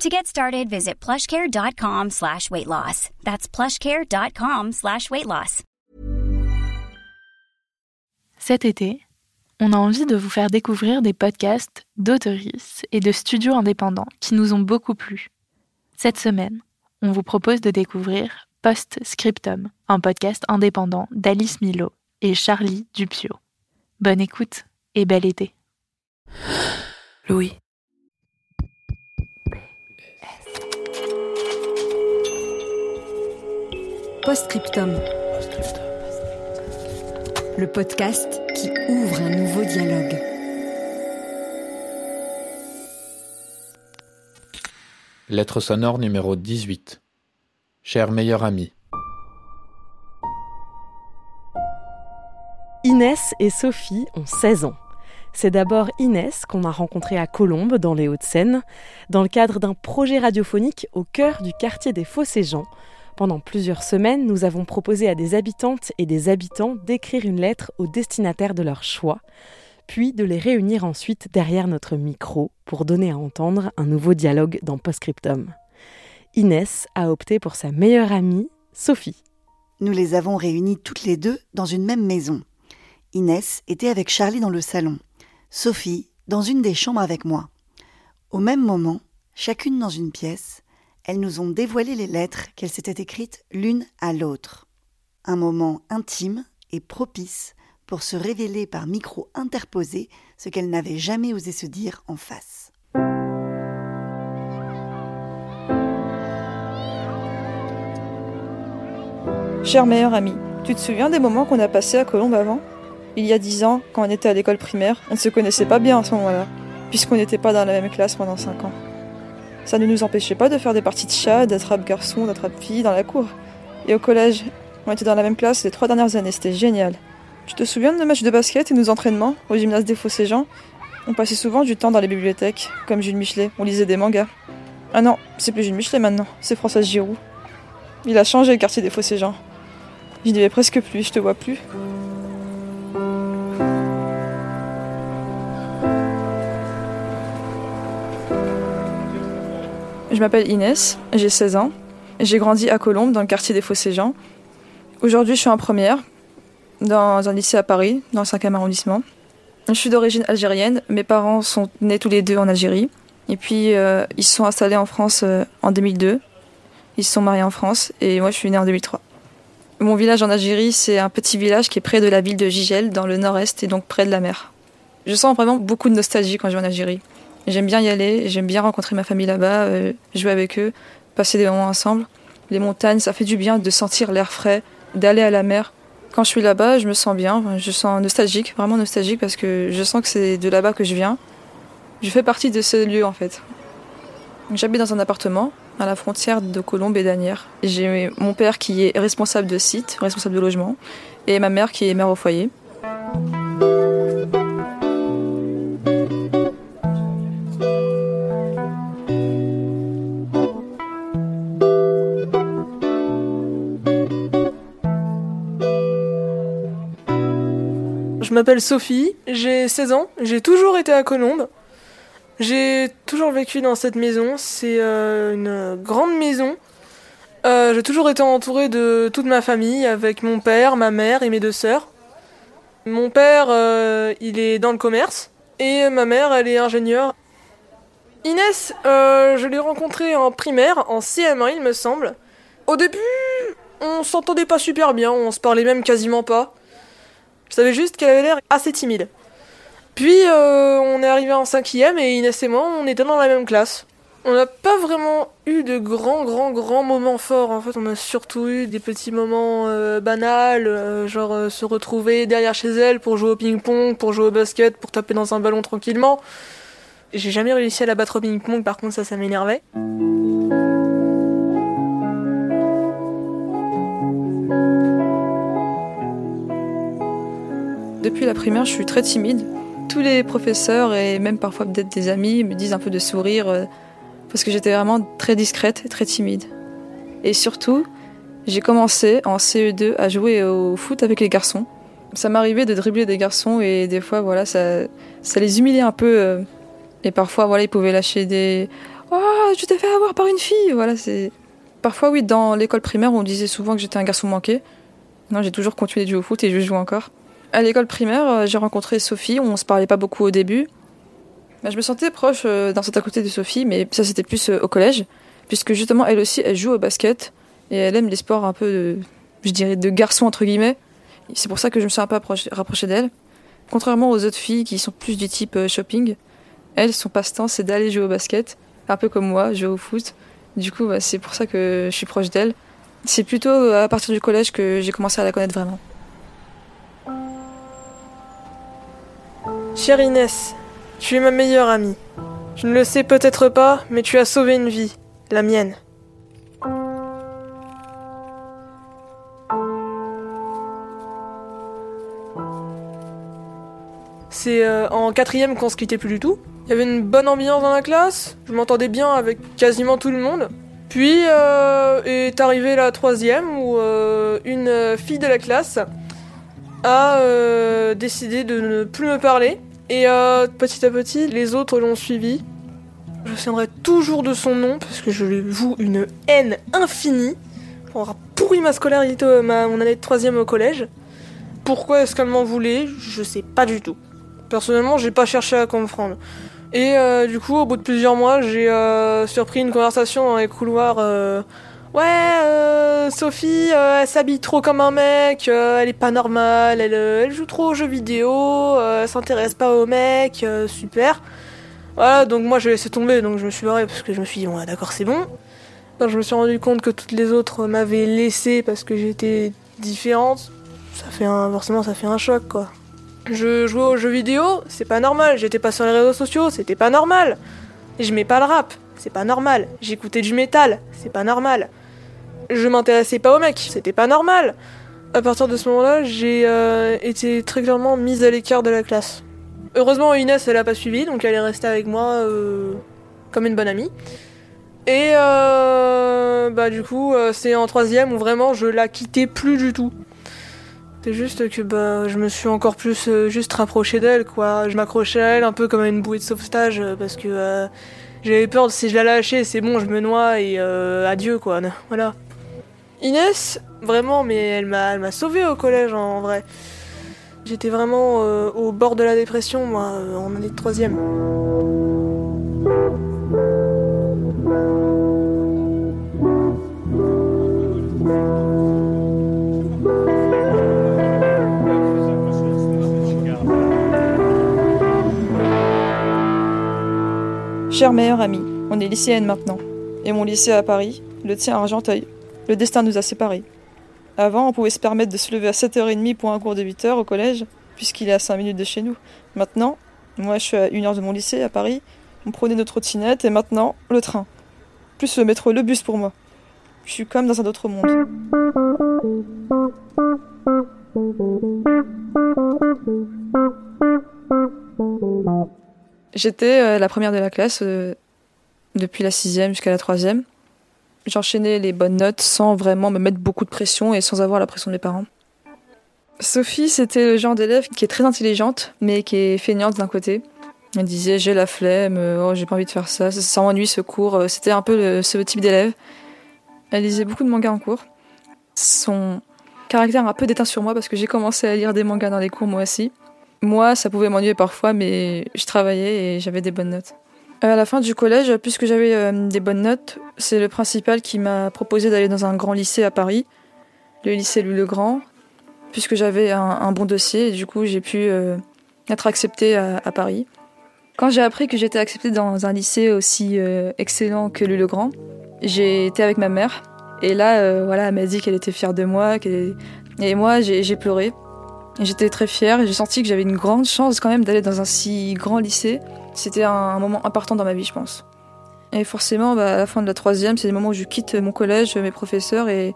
To get started, visit plushcare.com slash weight loss. That's plushcare.com slash weight loss. Cet été, on a envie de vous faire découvrir des podcasts d'autoristes et de studios indépendants qui nous ont beaucoup plu. Cette semaine, on vous propose de découvrir Post-Scriptum, un podcast indépendant d'Alice Milo et Charlie Dupio. Bonne écoute et bel été. Louis. Postscriptum. Le podcast qui ouvre un nouveau dialogue. Lettre sonore numéro 18. Cher meilleur ami. Inès et Sophie ont 16 ans. C'est d'abord Inès qu'on a rencontrée à Colombes, dans les Hauts-de-Seine, dans le cadre d'un projet radiophonique au cœur du quartier des Fossés-Jean. Pendant plusieurs semaines, nous avons proposé à des habitantes et des habitants d'écrire une lettre au destinataire de leur choix, puis de les réunir ensuite derrière notre micro pour donner à entendre un nouveau dialogue dans Postscriptum. Inès a opté pour sa meilleure amie, Sophie. Nous les avons réunies toutes les deux dans une même maison. Inès était avec Charlie dans le salon, Sophie dans une des chambres avec moi. Au même moment, chacune dans une pièce, elles nous ont dévoilé les lettres qu'elles s'étaient écrites l'une à l'autre. Un moment intime et propice pour se révéler par micro interposé ce qu'elles n'avaient jamais osé se dire en face. Cher meilleur ami, tu te souviens des moments qu'on a passés à Colombe avant? Il y a dix ans, quand on était à l'école primaire, on ne se connaissait pas bien à ce moment-là, puisqu'on n'était pas dans la même classe pendant cinq ans. Ça ne nous empêchait pas de faire des parties de chat, d'attrape garçon, d'attrape fille dans la cour. Et au collège, on était dans la même classe les trois dernières années, c'était génial. Tu te souviens de nos matchs de basket et nos entraînements au gymnase des Fossés-Jean On passait souvent du temps dans les bibliothèques, comme Jules Michelet, on lisait des mangas. Ah non, c'est plus Jules Michelet maintenant, c'est Françoise Giroud. Il a changé le quartier des Fossés-Jean. J'y vais presque plus, je te vois plus. Je m'appelle Inès, j'ai 16 ans. J'ai grandi à Colombes, dans le quartier des Fossés-Jean. Aujourd'hui, je suis en première, dans un lycée à Paris, dans le 5e arrondissement. Je suis d'origine algérienne. Mes parents sont nés tous les deux en Algérie. Et puis, euh, ils se sont installés en France euh, en 2002. Ils se sont mariés en France. Et moi, je suis née en 2003. Mon village en Algérie, c'est un petit village qui est près de la ville de Gigel, dans le nord-est, et donc près de la mer. Je sens vraiment beaucoup de nostalgie quand je vais en Algérie. J'aime bien y aller, j'aime bien rencontrer ma famille là-bas, euh, jouer avec eux, passer des moments ensemble. Les montagnes, ça fait du bien de sentir l'air frais, d'aller à la mer. Quand je suis là-bas, je me sens bien, je sens nostalgique, vraiment nostalgique, parce que je sens que c'est de là-bas que je viens. Je fais partie de ce lieu en fait. J'habite dans un appartement à la frontière de Colombes et d'Anières. J'ai mon père qui est responsable de site, responsable de logement, et ma mère qui est mère au foyer. M'appelle Sophie, j'ai 16 ans, j'ai toujours été à Colombes. J'ai toujours vécu dans cette maison, c'est euh, une grande maison. Euh, j'ai toujours été entourée de toute ma famille, avec mon père, ma mère et mes deux sœurs. Mon père, euh, il est dans le commerce, et ma mère, elle est ingénieure. Inès, je l'ai rencontrée en primaire, en CM1 il me semble. Au début, on s'entendait pas super bien, on se parlait même quasiment pas. Je savais juste qu'elle avait l'air assez timide. Puis euh, on est arrivé en cinquième et Inès et moi, on était dans la même classe. On n'a pas vraiment eu de grands, grands, grands moments forts. En fait, on a surtout eu des petits moments euh, banals, euh, genre se retrouver derrière chez elle pour jouer au ping-pong, pour jouer au basket, pour taper dans un ballon tranquillement. J'ai jamais réussi à la battre au ping-pong, par contre, ça, ça m'énervait. Depuis la primaire, je suis très timide. Tous les professeurs et même parfois peut-être des amis me disent un peu de sourire euh, parce que j'étais vraiment très discrète et très timide. Et surtout, j'ai commencé en CE2 à jouer au foot avec les garçons. Ça m'arrivait de dribbler des garçons et des fois, voilà, ça, ça les humiliait un peu. euh, et parfois, voilà, ils pouvaient lâcher des Oh, je t'ai fait avoir par une fille. Voilà, c'est. Parfois, oui, dans l'école primaire, on disait souvent que j'étais un garçon manqué. Non, j'ai toujours continué de jouer au foot et je joue encore. À l'école primaire, euh, j'ai rencontré Sophie. On se parlait pas beaucoup au début. Bah, je me sentais proche euh, d'un certain côté de Sophie, mais ça c'était plus euh, au collège, puisque justement elle aussi elle joue au basket et elle aime les sports un peu, de, je dirais, de garçon entre guillemets. C'est pour ça que je me suis un peu approché- rapprochée d'elle. Contrairement aux autres filles qui sont plus du type shopping, elle, son passe-temps c'est d'aller jouer au basket, un peu comme moi, jouer au foot. Du coup, bah, c'est pour ça que je suis proche d'elle. C'est plutôt à partir du collège que j'ai commencé à la connaître vraiment. Chère Inès, tu es ma meilleure amie. Je ne le sais peut-être pas, mais tu as sauvé une vie, la mienne. C'est euh, en quatrième qu'on se quittait plus du tout. Il y avait une bonne ambiance dans la classe, je m'entendais bien avec quasiment tout le monde. Puis euh, est arrivée la troisième où euh, une fille de la classe a décidé de ne plus me parler. Et euh, petit à petit, les autres l'ont suivi. Je me souviendrai toujours de son nom parce que je lui voue une haine infinie pour avoir pourri ma scolarité, euh, mon année de troisième au collège. Pourquoi est-ce qu'elle m'en voulait? Je sais pas du tout. Personnellement, j'ai pas cherché à comprendre. Et euh, du coup, au bout de plusieurs mois, j'ai surpris une conversation dans les couloirs. Ouais, euh, Sophie, euh, elle s'habille trop comme un mec, euh, elle est pas normale, elle, euh, elle joue trop aux jeux vidéo, elle s'intéresse pas aux mecs, super. Voilà, donc moi j'ai laissé tomber, donc je me suis barré parce que je me suis dit, ouais, d'accord, c'est bon. Quand je me suis rendu compte que toutes les autres m'avaient laissé parce que j'étais différente, ça fait forcément ça fait un choc quoi. Je jouais aux jeux vidéo, c'est pas normal, j'étais pas sur les réseaux sociaux, c'était pas normal. J'aimais pas le rap, c'est pas normal. J'écoutais du métal, c'est pas normal. Je m'intéressais pas aux mecs, c'était pas normal. À partir de ce moment-là, j'ai euh, été très clairement mise à l'écart de la classe. Heureusement, Inès, elle a pas suivi, donc elle est restée avec moi euh, comme une bonne amie. Et euh, bah du coup, c'est en troisième où vraiment je la quittais plus du tout. C'est juste que bah je me suis encore plus juste rapprochée d'elle quoi. Je m'accrochais à elle un peu comme à une bouée de sauvetage parce que j'avais peur de si je la lâchais, c'est bon, je me noie et euh, adieu quoi. Voilà. Inès, vraiment, mais elle m'a, elle m'a sauvée au collège en vrai. J'étais vraiment euh, au bord de la dépression moi euh, en année de troisième. Chère meilleure amie, on est lycéenne maintenant. Et mon lycée à Paris, le tien à Argenteuil. Le destin nous a séparés. Avant, on pouvait se permettre de se lever à 7h30 pour un cours de 8h au collège, puisqu'il est à 5 minutes de chez nous. Maintenant, moi je suis à 1 heure de mon lycée à Paris, on prenait notre trottinette et maintenant, le train. Plus le métro, le bus pour moi. Je suis comme dans un autre monde. J'étais euh, la première de la classe euh, depuis la sixième jusqu'à la troisième. J'enchaînais les bonnes notes sans vraiment me mettre beaucoup de pression et sans avoir la pression de mes parents. Sophie, c'était le genre d'élève qui est très intelligente, mais qui est feignante d'un côté. Elle disait j'ai la flemme, euh, oh, j'ai pas envie de faire ça, ça, m'ennuie ce cours. C'était un peu le- ce type d'élève. Elle lisait beaucoup de mangas en cours. Son caractère a un peu déteint sur moi parce que j'ai commencé à lire des mangas dans les cours moi aussi. Moi, ça pouvait m'ennuyer parfois, mais je travaillais et j'avais des bonnes notes. À la fin du collège, puisque j'avais euh, des bonnes notes, c'est le principal qui m'a proposé d'aller dans un grand lycée à Paris. le lycée Louis-le-Grand, puisque j'avais un, bon dossier et du coup j'ai pu être acceptée à, Paris. Quand j'ai appris que j'étais acceptée dans un lycée aussi excellent que Louis-le-Grand, j'ai été avec ma mère et là, voilà, elle m'a dit qu'elle était fière de moi, et moi j'ai pleuré. J'étais très fière et j'ai senti que j'avais une grande chance quand même d'aller dans un si grand lycée. C'était un, moment important dans ma vie, je pense. Et forcément, bah, à la fin de la troisième, c'est le moment où je quitte mon collège, mes professeurs, et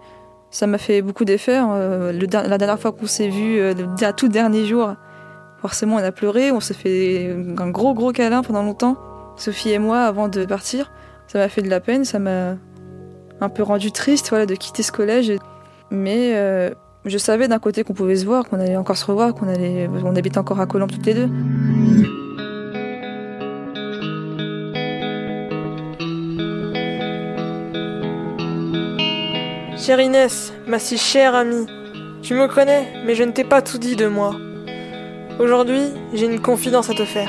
ça m'a fait beaucoup d'effet. Hein. la dernière fois qu'on s'est vu, euh, le tout dernier jour, forcément, on a pleuré, on s'est fait un gros gros câlin pendant longtemps, Sophie et moi, avant de partir. Ça m'a fait de la peine, ça m'a un peu rendu triste voilà, de quitter ce collège. Mais euh, je savais d'un côté qu'on pouvait se voir, qu'on allait encore se revoir, qu'on allait, on habite encore à Colombe toutes les deux. Chère Inès, ma si chère amie, tu me connais, mais je ne t'ai pas tout dit de moi. Aujourd'hui, j'ai une confidence à te faire.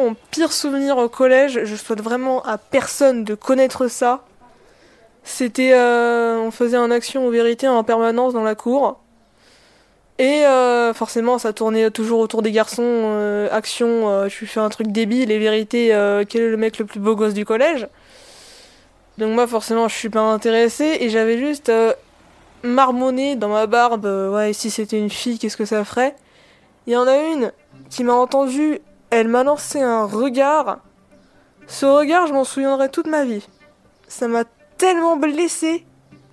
Mon pire souvenir au collège, je souhaite vraiment à personne de connaître ça. C'était, euh, on faisait un action ou vérité en permanence dans la cour. Et euh, forcément, ça tournait toujours autour des garçons. Euh, action, tu fais un truc débile. Et vérité, quel est le mec le plus beau gosse du collège Donc moi, forcément, je suis pas intéressée. Et j'avais juste marmonné dans ma barbe. ouais, si c'était une fille, qu'est-ce que ça ferait? Il y en a une qui m'a entendu elle m'a lancé un regard. Ce regard, je m'en souviendrai toute ma vie. Ça m'a tellement blessé.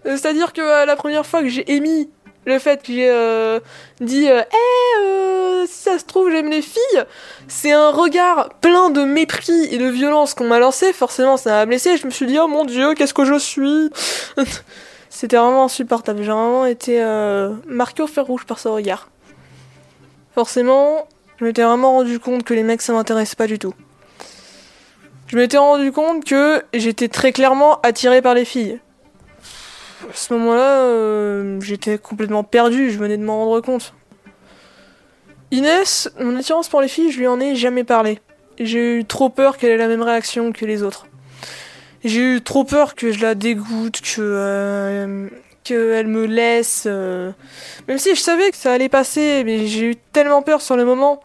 Euh, c'est-à-dire que euh, la première fois que j'ai émis le fait que j'ai euh, dit Eh, si ça se trouve, j'aime les filles, c'est un regard plein de mépris et de violence qu'on m'a lancé. Forcément, ça m'a blessé. Je me suis dit Oh mon dieu, qu'est-ce que je suis? C'était vraiment insupportable. J'ai vraiment été marqué au fer rouge par ce regard. Forcément, je m'étais vraiment rendu compte que les mecs ça m'intéresse pas du tout. Je m'étais rendu compte que j'étais très clairement attiré par les filles. À ce moment-là, euh, j'étais complètement perdu, je venais de m'en rendre compte. Inès, mon attirance pour les filles, je lui en ai jamais parlé. J'ai eu trop peur qu'elle ait la même réaction que les autres. J'ai eu trop peur que je la dégoûte, que euh, qu'elle me laisse. Euh, même si je savais que ça allait passer, mais j'ai eu tellement peur sur le moment.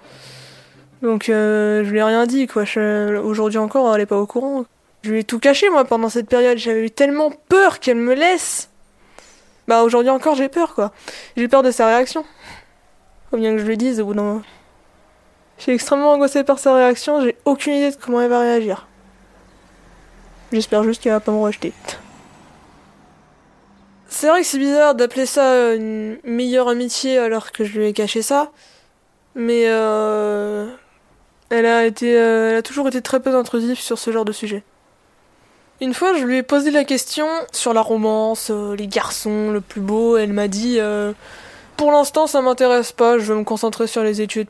Donc euh, je lui ai rien dit, quoi. Aujourd'hui encore, elle est pas au courant. Je lui ai tout caché, moi, pendant cette période. J'avais eu tellement peur qu'elle me laisse. Bah aujourd'hui encore, j'ai peur, quoi. J'ai peur de sa réaction. Faut bien que je lui dise au bout d'un moment. Je suis extrêmement angoissée par sa réaction, j'ai aucune idée de comment elle va réagir. J'espère juste qu'elle va pas me rejeter. C'est vrai que c'est bizarre d'appeler ça une meilleure amitié alors que je lui ai caché ça. Mais euh, elle a été, euh, elle a toujours été très peu intrusive sur ce genre de sujet. Une fois, je lui ai posé la question sur la romance, euh, les garçons, le plus beau. Elle m'a dit Pour l'instant, ça m'intéresse pas, je veux me concentrer sur les études.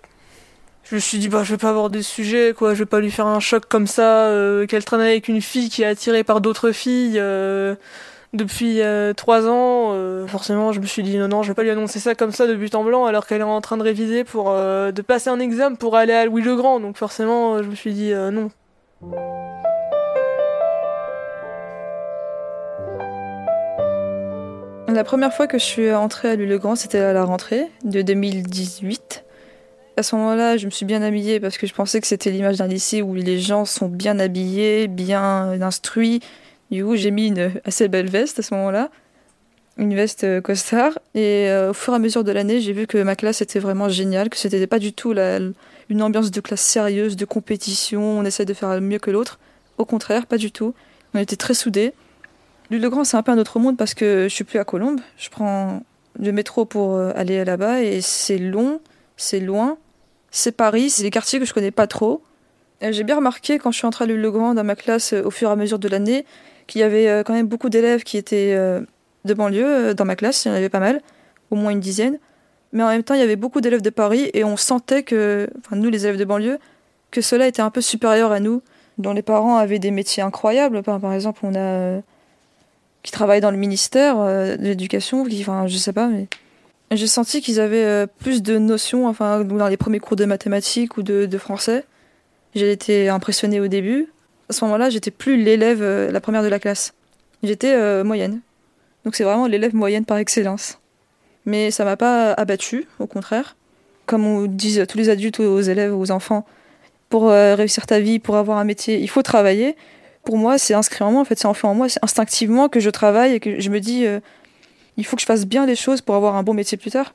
Je me suis dit, bah, je vais pas avoir des sujets, quoi, je vais pas lui faire un choc comme ça, qu'elle traîne avec une fille qui est attirée par d'autres filles depuis euh, trois ans, euh, forcément, je me suis dit non, non, je vais pas lui annoncer ça comme ça de but en blanc alors qu'elle est en train de réviser pour euh, de passer un examen pour aller à Louis le Grand. Donc forcément, je me suis dit non. La première fois que je suis entrée à Louis le Grand, c'était à la rentrée de 2018. À ce moment-là, je me suis bien habillée parce que je pensais que c'était l'image d'un lycée où les gens sont bien habillés, bien instruits, du coup, j'ai mis une assez belle veste à ce moment-là, une veste euh, costard. Et euh, au fur et à mesure de l'année, j'ai vu que ma classe était vraiment géniale, que c'était pas du tout une ambiance de classe sérieuse, de compétition, on essaie de faire mieux que l'autre. Au contraire, pas du tout. On était très soudés. Le Grand, c'est un peu un autre monde parce que je suis plus à Colombes. Je prends le métro pour euh, aller là-bas et c'est long, c'est loin. C'est Paris, c'est des quartiers que je connais pas trop. J'ai bien remarqué quand je suis entrée à Le Grand dans ma classe au fur et à mesure de l'année qu'il y avait euh, quand même beaucoup d'élèves qui étaient euh, de banlieue euh, dans ma classe, il y en avait pas mal, au moins une dizaine. Mais en même temps, il y avait beaucoup d'élèves de Paris et on sentait que, nous les élèves de banlieue, que cela était un peu supérieur à nous, dont les parents avaient des métiers incroyables. Par, exemple, on a qui travaillent dans le ministère de l'éducation, enfin je sais pas, mais j'ai senti qu'ils avaient plus de notions, enfin dans les premiers cours de mathématiques ou de, de français. J'ai été impressionnée au début. À ce moment-là, j'étais plus l'élève, euh, la première de la classe. J'étais euh, moyenne. Donc c'est vraiment l'élève moyenne par excellence. Mais ça m'a pas abattue, au contraire. Comme on disent tous les adultes aux élèves, aux enfants, pour euh, réussir ta vie, pour avoir un métier, il faut travailler. Pour moi, c'est inscrit en moi, en fait, c'est enfant en moi, c'est instinctivement que je travaille et que je me dis, il faut que je fasse bien les choses pour avoir un bon métier plus tard.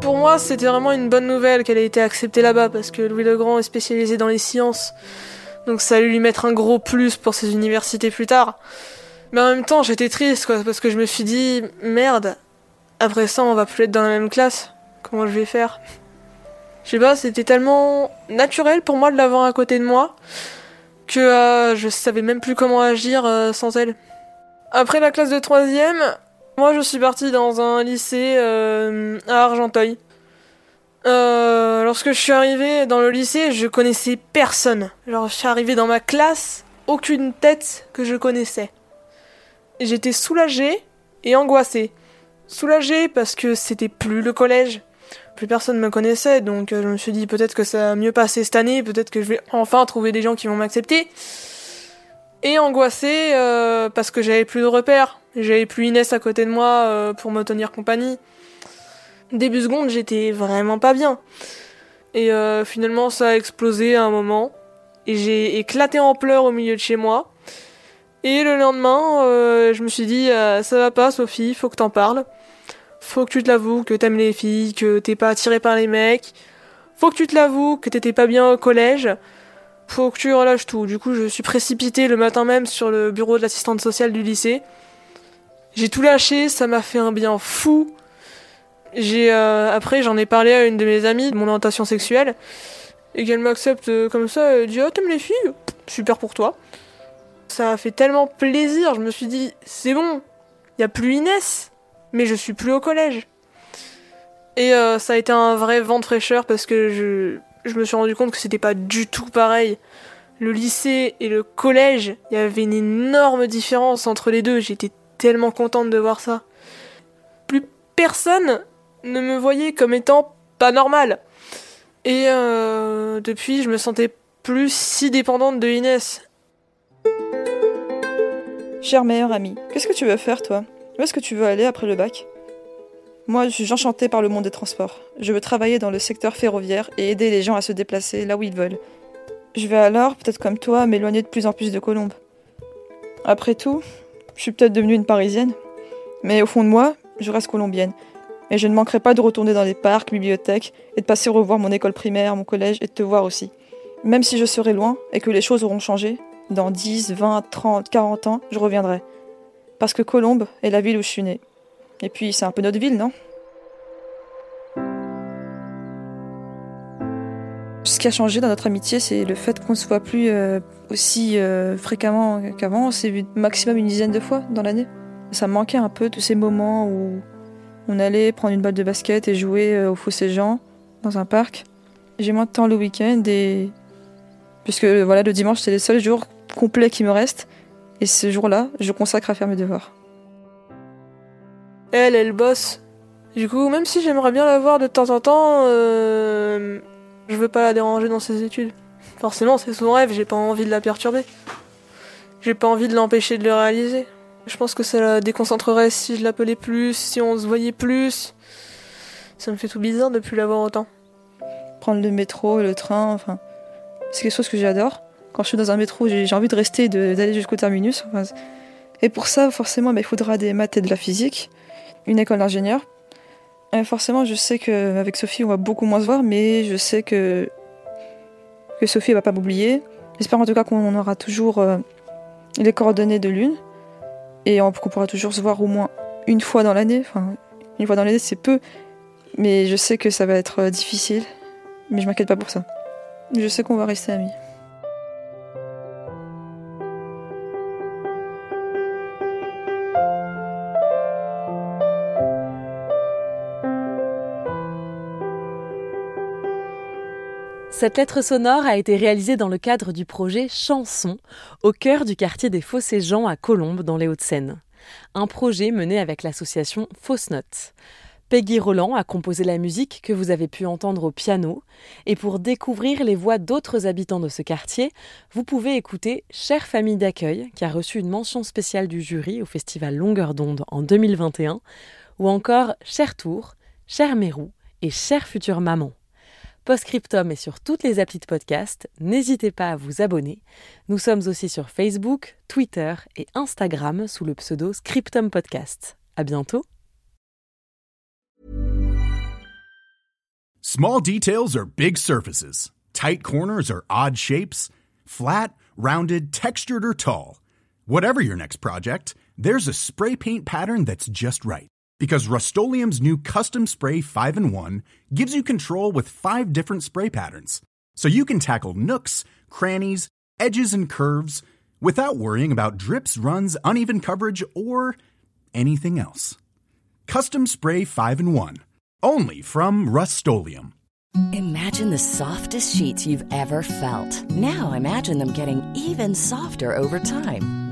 Pour moi, c'était vraiment une bonne nouvelle qu'elle ait été acceptée là-bas parce que Louis Legrand est spécialisé dans les sciences. Donc ça allait lui mettre un gros plus pour ses universités plus tard. Mais en même temps, j'étais triste quoi parce que je me suis dit merde, après ça, on va plus être dans la même classe. Comment je vais faire? Je sais pas, c'était tellement naturel pour moi de l'avoir à côté de moi que euh, je savais même plus comment agir euh, sans elle. Après la classe de troisième, moi je suis partie dans un lycée euh, à Argenteuil. lorsque je suis arrivée dans le lycée, je connaissais personne. Je suis arrivée dans ma classe, aucune tête que je connaissais. J'étais soulagée et angoissée. Soulagée parce que c'était plus le collège plus personne me connaissait, donc euh, je me suis dit peut-être que ça va mieux passer cette année, peut-être que je vais enfin trouver des gens qui vont m'accepter. Et angoissée euh, parce que j'avais plus de repères, j'avais plus Inès à côté de moi euh, pour me tenir compagnie. Début seconde, j'étais vraiment pas bien. Et finalement, ça a explosé à un moment. Et j'ai éclaté en pleurs au milieu de chez moi. Et le lendemain, je me suis dit, ça va pas, Sophie, faut que t'en parles. Faut que tu te l'avoues que t'aimes les filles, que t'es pas attiré par les mecs. Faut que tu te l'avoues que t'étais pas bien au collège. Faut que tu relâches tout. Du coup, je suis précipitée le matin même sur le bureau de l'assistante sociale du lycée. J'ai tout lâché, ça m'a fait un bien fou. J'ai euh, après j'en ai parlé à une de mes amies de mon orientation sexuelle et qu'elle m'accepte euh, comme ça. Elle dit ah t'aimes les filles? Super pour toi. Ça a fait tellement plaisir. Je me suis dit c'est bon, y a plus Inès mais je suis plus au collège. Et euh, ça a été un vrai vent de fraîcheur parce que je, je me suis rendu compte que c'était pas du tout pareil. Le lycée et le collège, il y avait une énorme différence entre les deux. J'étais tellement contente de voir ça. Plus personne ne me voyait comme étant pas normal. Et euh, depuis, je me sentais plus si dépendante de Inès. Cher meilleur ami, qu'est-ce que tu veux faire toi? Où est-ce que tu veux aller après le bac? Moi, je suis enchantée par le monde des transports. Je veux travailler dans le secteur ferroviaire et aider les gens à se déplacer là où ils veulent. Je vais alors, peut-être comme toi, m'éloigner de plus en plus de Colombes. Après tout, je suis peut-être devenue une Parisienne, mais au fond de moi, je reste colombienne. Et je ne manquerai pas de retourner dans les parcs, bibliothèques, et de passer revoir mon école primaire, mon collège, et de te voir aussi. Même si je serai loin et que les choses auront changé, dans 10, 20, 30, 40 ans, je reviendrai. Parce que Colombe est la ville où je suis née. Et puis c'est un peu notre ville, non? Ce qui a changé dans notre amitié, c'est le fait qu'on ne se voit plus euh, aussi euh, fréquemment qu'avant. On s'est vu maximum une dizaine de fois dans l'année. Ça me manquait un peu de ces moments où on allait prendre une balle de basket et jouer euh, au Fossé Jean dans un parc. J'ai moins de temps le week-end et puisque voilà le dimanche c'est les seuls jours complets qui me restent et ce jour-là, je consacre à faire mes devoirs. Elle, elle bosse. Du coup, même si j'aimerais bien la voir de temps en temps, je veux pas la déranger dans ses études. Forcément, c'est son rêve, j'ai pas envie de la perturber. J'ai pas envie de l'empêcher de le réaliser. Je pense que ça la déconcentrerait si je l'appelais plus, si on se voyait plus. Ça me fait tout bizarre de plus la voir autant. Prendre le métro, le train, enfin, c'est quelque chose que j'adore quand je suis dans un métro, j'ai envie de rester, d'aller jusqu'au terminus. et pour ça, forcément, bah, il faudra des maths et de la physique, une école d'ingénieur. Forcément, je sais qu'avec Sophie, on va beaucoup moins se voir, mais je sais que, que Sophie ne va pas m'oublier. J'espère en tout cas qu'on aura toujours euh, les coordonnées de l'une. Et on pourra toujours se voir au moins une fois dans l'année. Enfin, une fois dans l'année, c'est peu. Mais je sais que ça va être difficile. Mais je m'inquiète pas pour ça. Je sais qu'on va rester amis. Cette lettre sonore a été réalisée dans le cadre du projet Chanson, au cœur du quartier des Fossés-Jean à Colombes, dans les Hauts-de-Seine. Un projet mené avec l'association Fausse Note. Peggy Roland a composé la musique que vous avez pu entendre au piano. Et pour découvrir les voix d'autres habitants de ce quartier, vous pouvez écouter Chère famille d'accueil, qui a reçu une mention spéciale du jury au festival Longueur d'onde en 2021, ou encore Cher Tour, Cher Mérou et Chère future maman. Postscriptum est sur toutes les applis de podcast. N'hésitez pas à vous abonner. Nous sommes aussi sur Facebook, Twitter et Instagram sous le pseudo Scriptum Podcast. À bientôt. Small details are big surfaces. Tight corners are odd shapes. Flat, rounded, textured or tall. Whatever your next project, there's a spray paint pattern that's just right. Because Rust new Custom Spray 5 and 1 gives you control with five different spray patterns. So you can tackle nooks, crannies, edges, and curves without worrying about drips, runs, uneven coverage, or anything else. Custom Spray 5 and 1. Only from Rust Imagine the softest sheets you've ever felt. Now imagine them getting even softer over time.